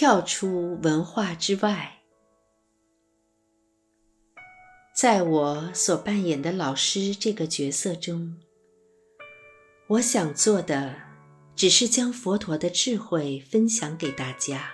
跳出文化之外。在我所扮演的老师这个角色中，我想做的只是将佛陀的智慧分享给大家，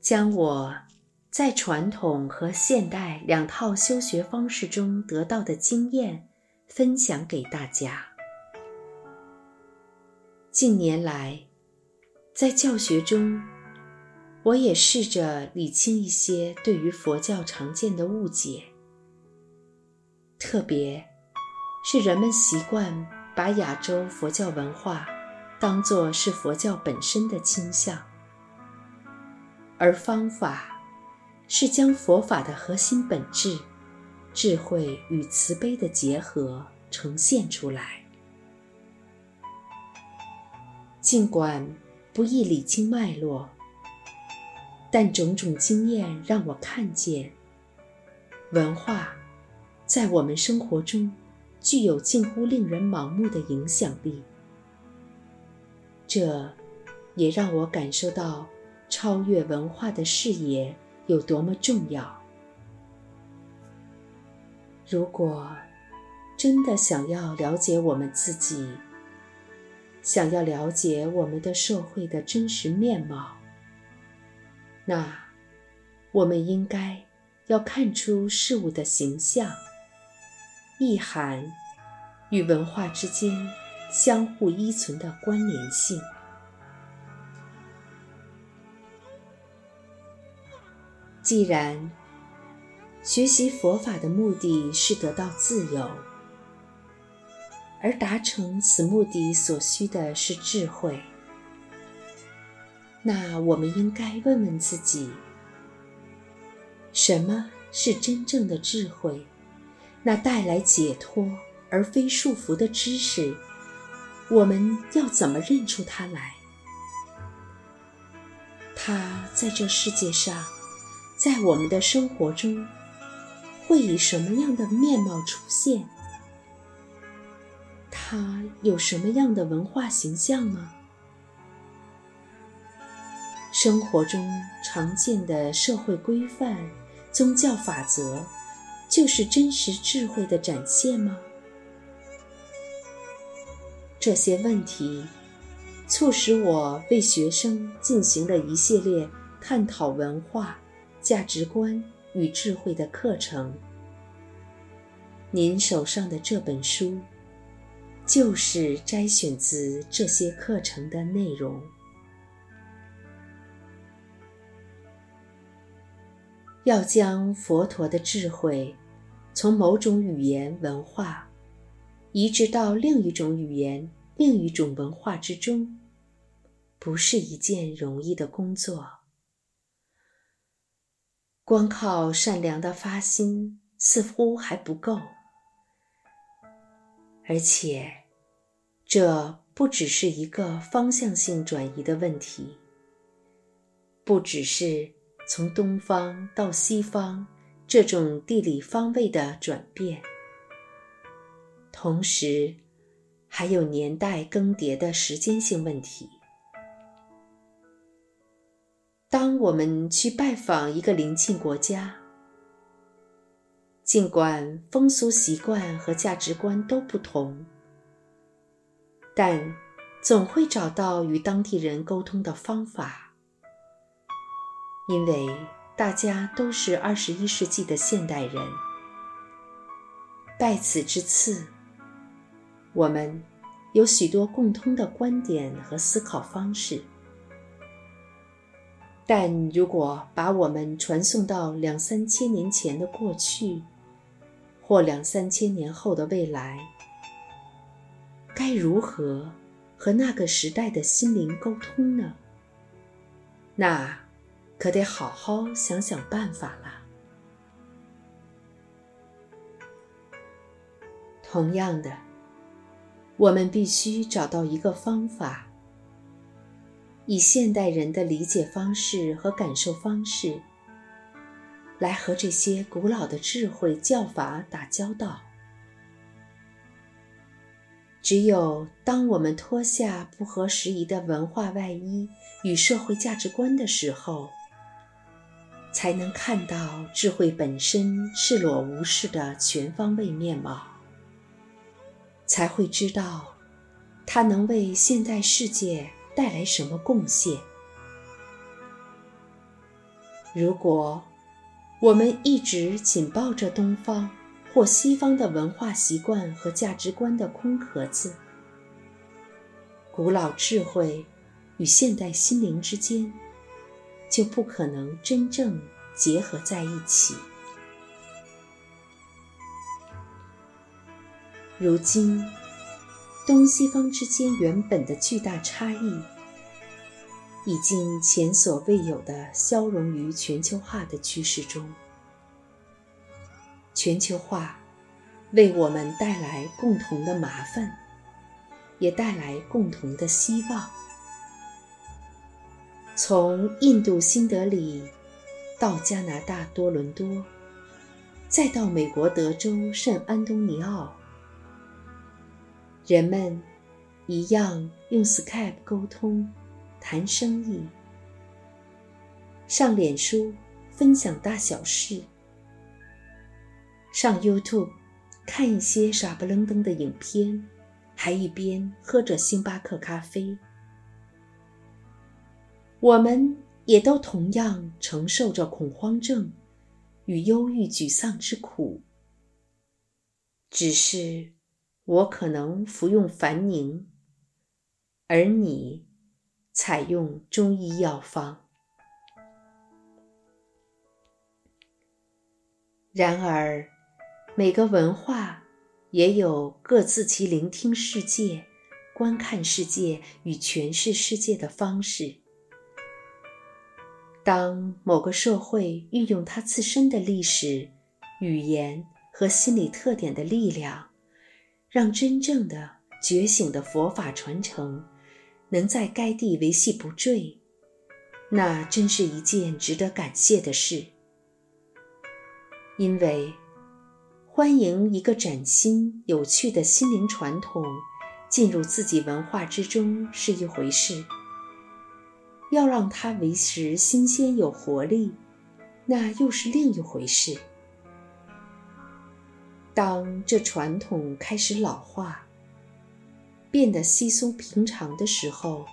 将我在传统和现代两套修学方式中得到的经验分享给大家。近年来，在教学中，我也试着理清一些对于佛教常见的误解，特别是人们习惯把亚洲佛教文化当作是佛教本身的倾向，而方法是将佛法的核心本质——智慧与慈悲的结合呈现出来。尽管不易理清脉络。但种种经验让我看见，文化在我们生活中具有近乎令人盲目的影响力。这，也让我感受到超越文化的视野有多么重要。如果真的想要了解我们自己，想要了解我们的社会的真实面貌，那，我们应该要看出事物的形象、意涵与文化之间相互依存的关联性。既然学习佛法的目的是得到自由，而达成此目的所需的是智慧。那我们应该问问自己：什么是真正的智慧？那带来解脱而非束缚的知识，我们要怎么认出它来？它在这世界上，在我们的生活中，会以什么样的面貌出现？他有什么样的文化形象吗？生活中常见的社会规范、宗教法则，就是真实智慧的展现吗？这些问题促使我为学生进行了一系列探讨文化、价值观与智慧的课程。您手上的这本书，就是摘选自这些课程的内容。要将佛陀的智慧从某种语言文化移植到另一种语言、另一种文化之中，不是一件容易的工作。光靠善良的发心似乎还不够，而且这不只是一个方向性转移的问题，不只是。从东方到西方，这种地理方位的转变，同时还有年代更迭的时间性问题。当我们去拜访一个邻近国家，尽管风俗习惯和价值观都不同，但总会找到与当地人沟通的方法。因为大家都是二十一世纪的现代人，拜此之赐，我们有许多共通的观点和思考方式。但如果把我们传送到两三千年前的过去，或两三千年后的未来，该如何和那个时代的心灵沟通呢？那？可得好好想想办法了。同样的，我们必须找到一个方法，以现代人的理解方式和感受方式，来和这些古老的智慧教法打交道。只有当我们脱下不合时宜的文化外衣与社会价值观的时候，才能看到智慧本身赤裸无视的全方位面貌，才会知道它能为现代世界带来什么贡献。如果我们一直紧抱着东方或西方的文化习惯和价值观的空壳子，古老智慧与现代心灵之间就不可能真正结合在一起。如今，东西方之间原本的巨大差异。已经前所未有的消融于全球化的趋势中。全球化为我们带来共同的麻烦，也带来共同的希望。从印度新德里到加拿大多伦多，再到美国德州圣安东尼奥，人们一样用 Skype 沟通。谈生意，上脸书分享大小事，上 YouTube 看一些傻不愣登的影片，还一边喝着星巴克咖啡。我们也都同样承受着恐慌症与忧郁、沮丧之苦，只是我可能服用凡宁，而你。采用中医药方。然而，每个文化也有各自其聆听世界、观看世界与诠释世界的方式。当某个社会运用它自身的历史、语言和心理特点的力量，让真正的觉醒的佛法传承。能在该地维系不坠，那真是一件值得感谢的事。因为欢迎一个崭新、有趣的心灵传统进入自己文化之中是一回事，要让它维持新鲜有活力，那又是另一回事。当这传统开始老化，变得稀松平常的时候，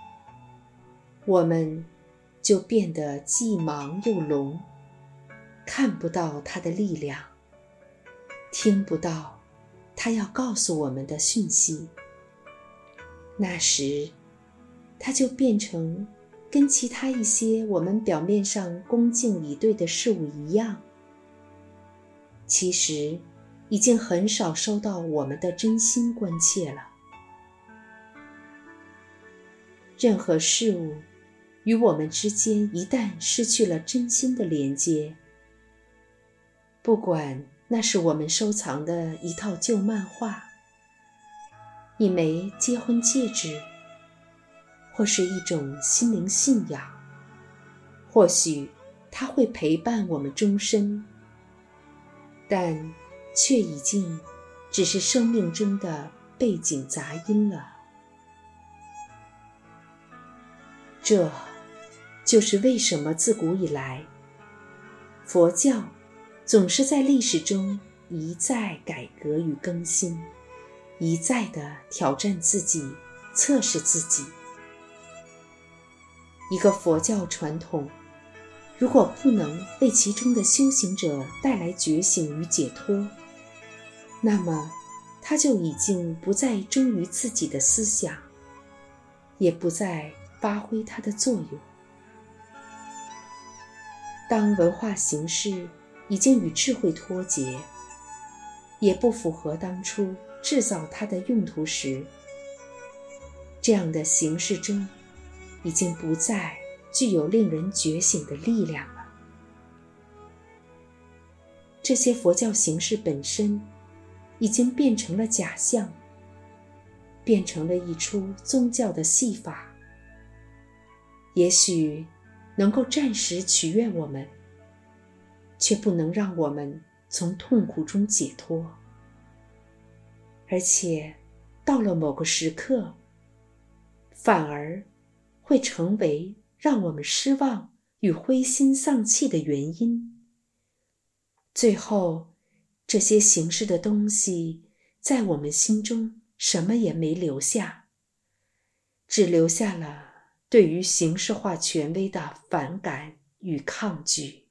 我们就变得既盲又聋，看不到它的力量，听不到它要告诉我们的讯息。那时，它就变成跟其他一些我们表面上恭敬以对的事物一样，其实已经很少收到我们的真心关切了。任何事物与我们之间一旦失去了真心的连接，不管那是我们收藏的一套旧漫画、一枚结婚戒指，或是一种心灵信仰，或许它会陪伴我们终身，但却已经只是生命中的背景杂音了。这，就是为什么自古以来，佛教总是在历史中一再改革与更新，一再的挑战自己、测试自己。一个佛教传统，如果不能为其中的修行者带来觉醒与解脱，那么他就已经不再忠于自己的思想，也不再。发挥它的作用。当文化形式已经与智慧脱节，也不符合当初制造它的用途时，这样的形式中已经不再具有令人觉醒的力量了。这些佛教形式本身已经变成了假象，变成了一出宗教的戏法。也许能够暂时取悦我们，却不能让我们从痛苦中解脱。而且，到了某个时刻，反而会成为让我们失望与灰心丧气的原因。最后，这些形式的东西在我们心中什么也没留下，只留下了对于形式化权威的反感与抗拒。